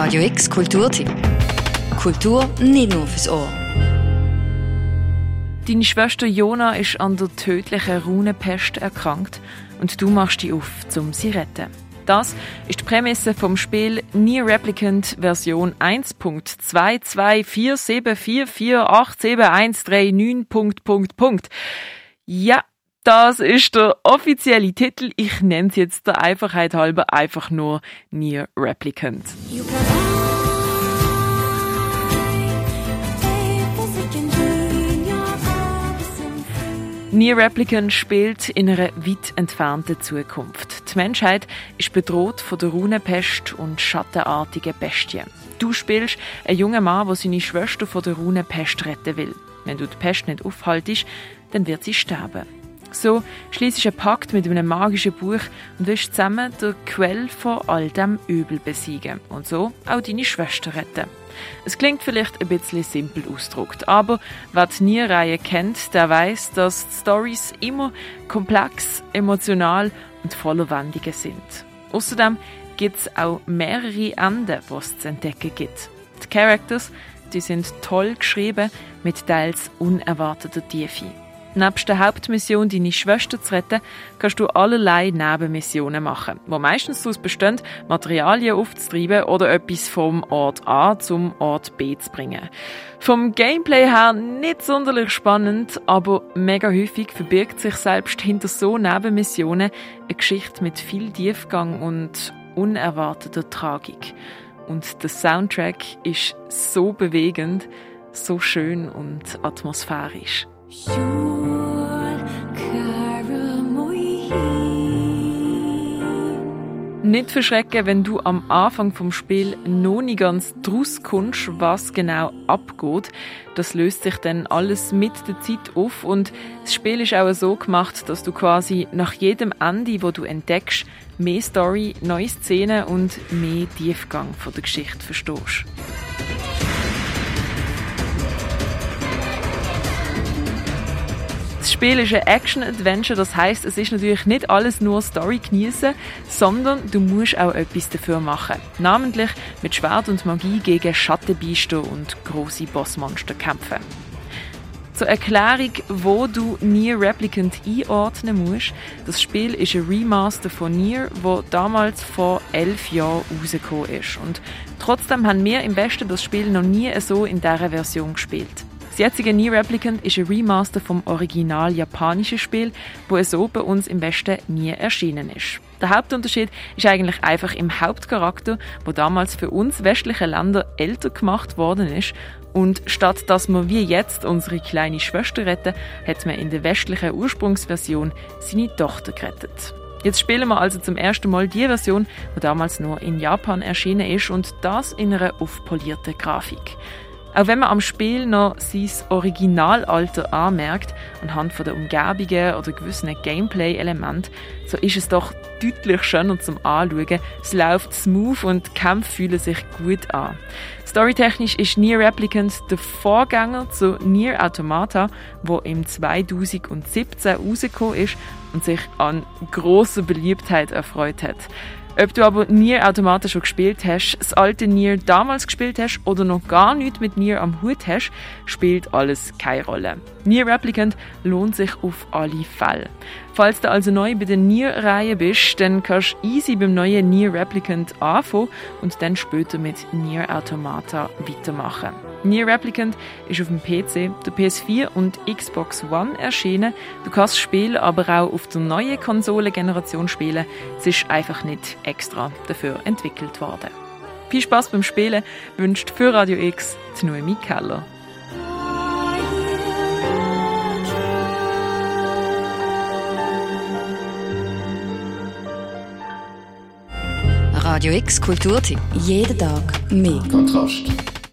Radio X Kulturtipp. Kultur nicht nur fürs Ohr. Deine Schwester Jona ist an der tödlichen Runenpest erkrankt und du machst dich auf, um sie zu retten. Das ist die Prämisse vom Spiel Near Replicant Version 1.22474487139. Ja, das ist der offizielle Titel. Ich nenne es jetzt der Einfachheit halber einfach nur Near Replicant. Near Replicant spielt in einer weit entfernten Zukunft. Die Menschheit ist bedroht von der Runenpest und schattenartigen Bestien. Du spielst einen jungen Mann, der seine Schwester von der Runenpest retten will. Wenn du die Pest nicht aufhaltest, dann wird sie sterben. So schließt einen Pakt mit einem magischen Buch und willst zusammen der Quell von all dem Übel besiegen und so auch deine Schwester retten. Es klingt vielleicht ein bisschen simpel ausgedrückt, aber wer die Nierreihe kennt, der weiß, dass die Stories immer komplex, emotional und voller Wendungen sind. Außerdem gibt es auch mehrere Enden, die es zu entdecken gibt. Die Characters die sind toll geschrieben, mit teils unerwarteter Tiefe. Nebst der Hauptmission, deine Schwester zu retten, kannst du allerlei Nebenmissionen machen, die meistens daraus bestehen, Materialien aufzutreiben oder etwas vom Ort A zum Ort B zu bringen. Vom Gameplay her nicht sonderlich spannend, aber mega häufig verbirgt sich selbst hinter so Nebenmissionen eine Geschichte mit viel Tiefgang und unerwarteter Tragik. Und der Soundtrack ist so bewegend, so schön und atmosphärisch. Nicht verschrecken, wenn du am Anfang vom Spiel noch nicht ganz draus kommst, was genau abgeht. Das löst sich dann alles mit der Zeit auf und das Spiel ist auch so gemacht, dass du quasi nach jedem Ende, wo du entdeckst, mehr Story, neue Szenen und mehr Tiefgang von der Geschichte verstehst. Das Spiel ist ein Action-Adventure, das heißt, es ist natürlich nicht alles nur Story genießen, sondern du musst auch etwas dafür machen. Namentlich mit Schwert und Magie gegen Schattenbiester und große Bossmonster kämpfen. Zur Erklärung, wo du Nier Replicant einordnen musst. Das Spiel ist ein Remaster von Nier, wo damals vor elf Jahren rausgekommen ist. Und trotzdem haben wir im Westen das Spiel noch nie so in dieser Version gespielt. Das jetzige Nier Replicant ist ein Remaster vom original japanischen Spiel, wo so bei uns im Westen nie erschienen ist. Der Hauptunterschied ist eigentlich einfach im Hauptcharakter, wo damals für uns westliche Länder älter gemacht worden ist und statt dass wir wie jetzt unsere kleine Schwester retten, hat man in der westlichen Ursprungsversion seine Tochter gerettet. Jetzt spielen wir also zum ersten Mal die Version, die damals nur in Japan erschienen ist und das in einer aufpolierten Grafik. Auch wenn man am Spiel noch sein Originalalter anmerkt, anhand von der Umgebungen oder gewissen Gameplay-Elementen, so ist es doch deutlich schöner zum Anschauen. Es läuft smooth und die Kämpfe fühlen sich gut an. Storytechnisch ist Nier Replicant der Vorgänger zu Nier Automata, wo im 2017 rausgekommen ist und sich an großer Beliebtheit erfreut hat. Ob du aber Nier automatisch schon gespielt hast, das alte Nier damals gespielt hast oder noch gar nichts mit Nier am Hut hast, spielt alles keine Rolle. Nier Replicant lohnt sich auf alle Fälle. Falls du also neu bei der Nier-Reihe bist, dann kannst du easy beim neuen Nier Replicant anfangen und dann später mit Nier Automata weitermachen. Nier Replicant ist auf dem PC, der PS4 und Xbox One erschienen. Du kannst das Spiel aber auch auf der neuen Konsolengeneration spielen. Es ist einfach nicht extra dafür entwickelt worden. Viel Spaß beim Spielen wünscht für Radio X die Noemi Keller. Radio X Kulturtipp. Jeden Tag mehr. Kontrast.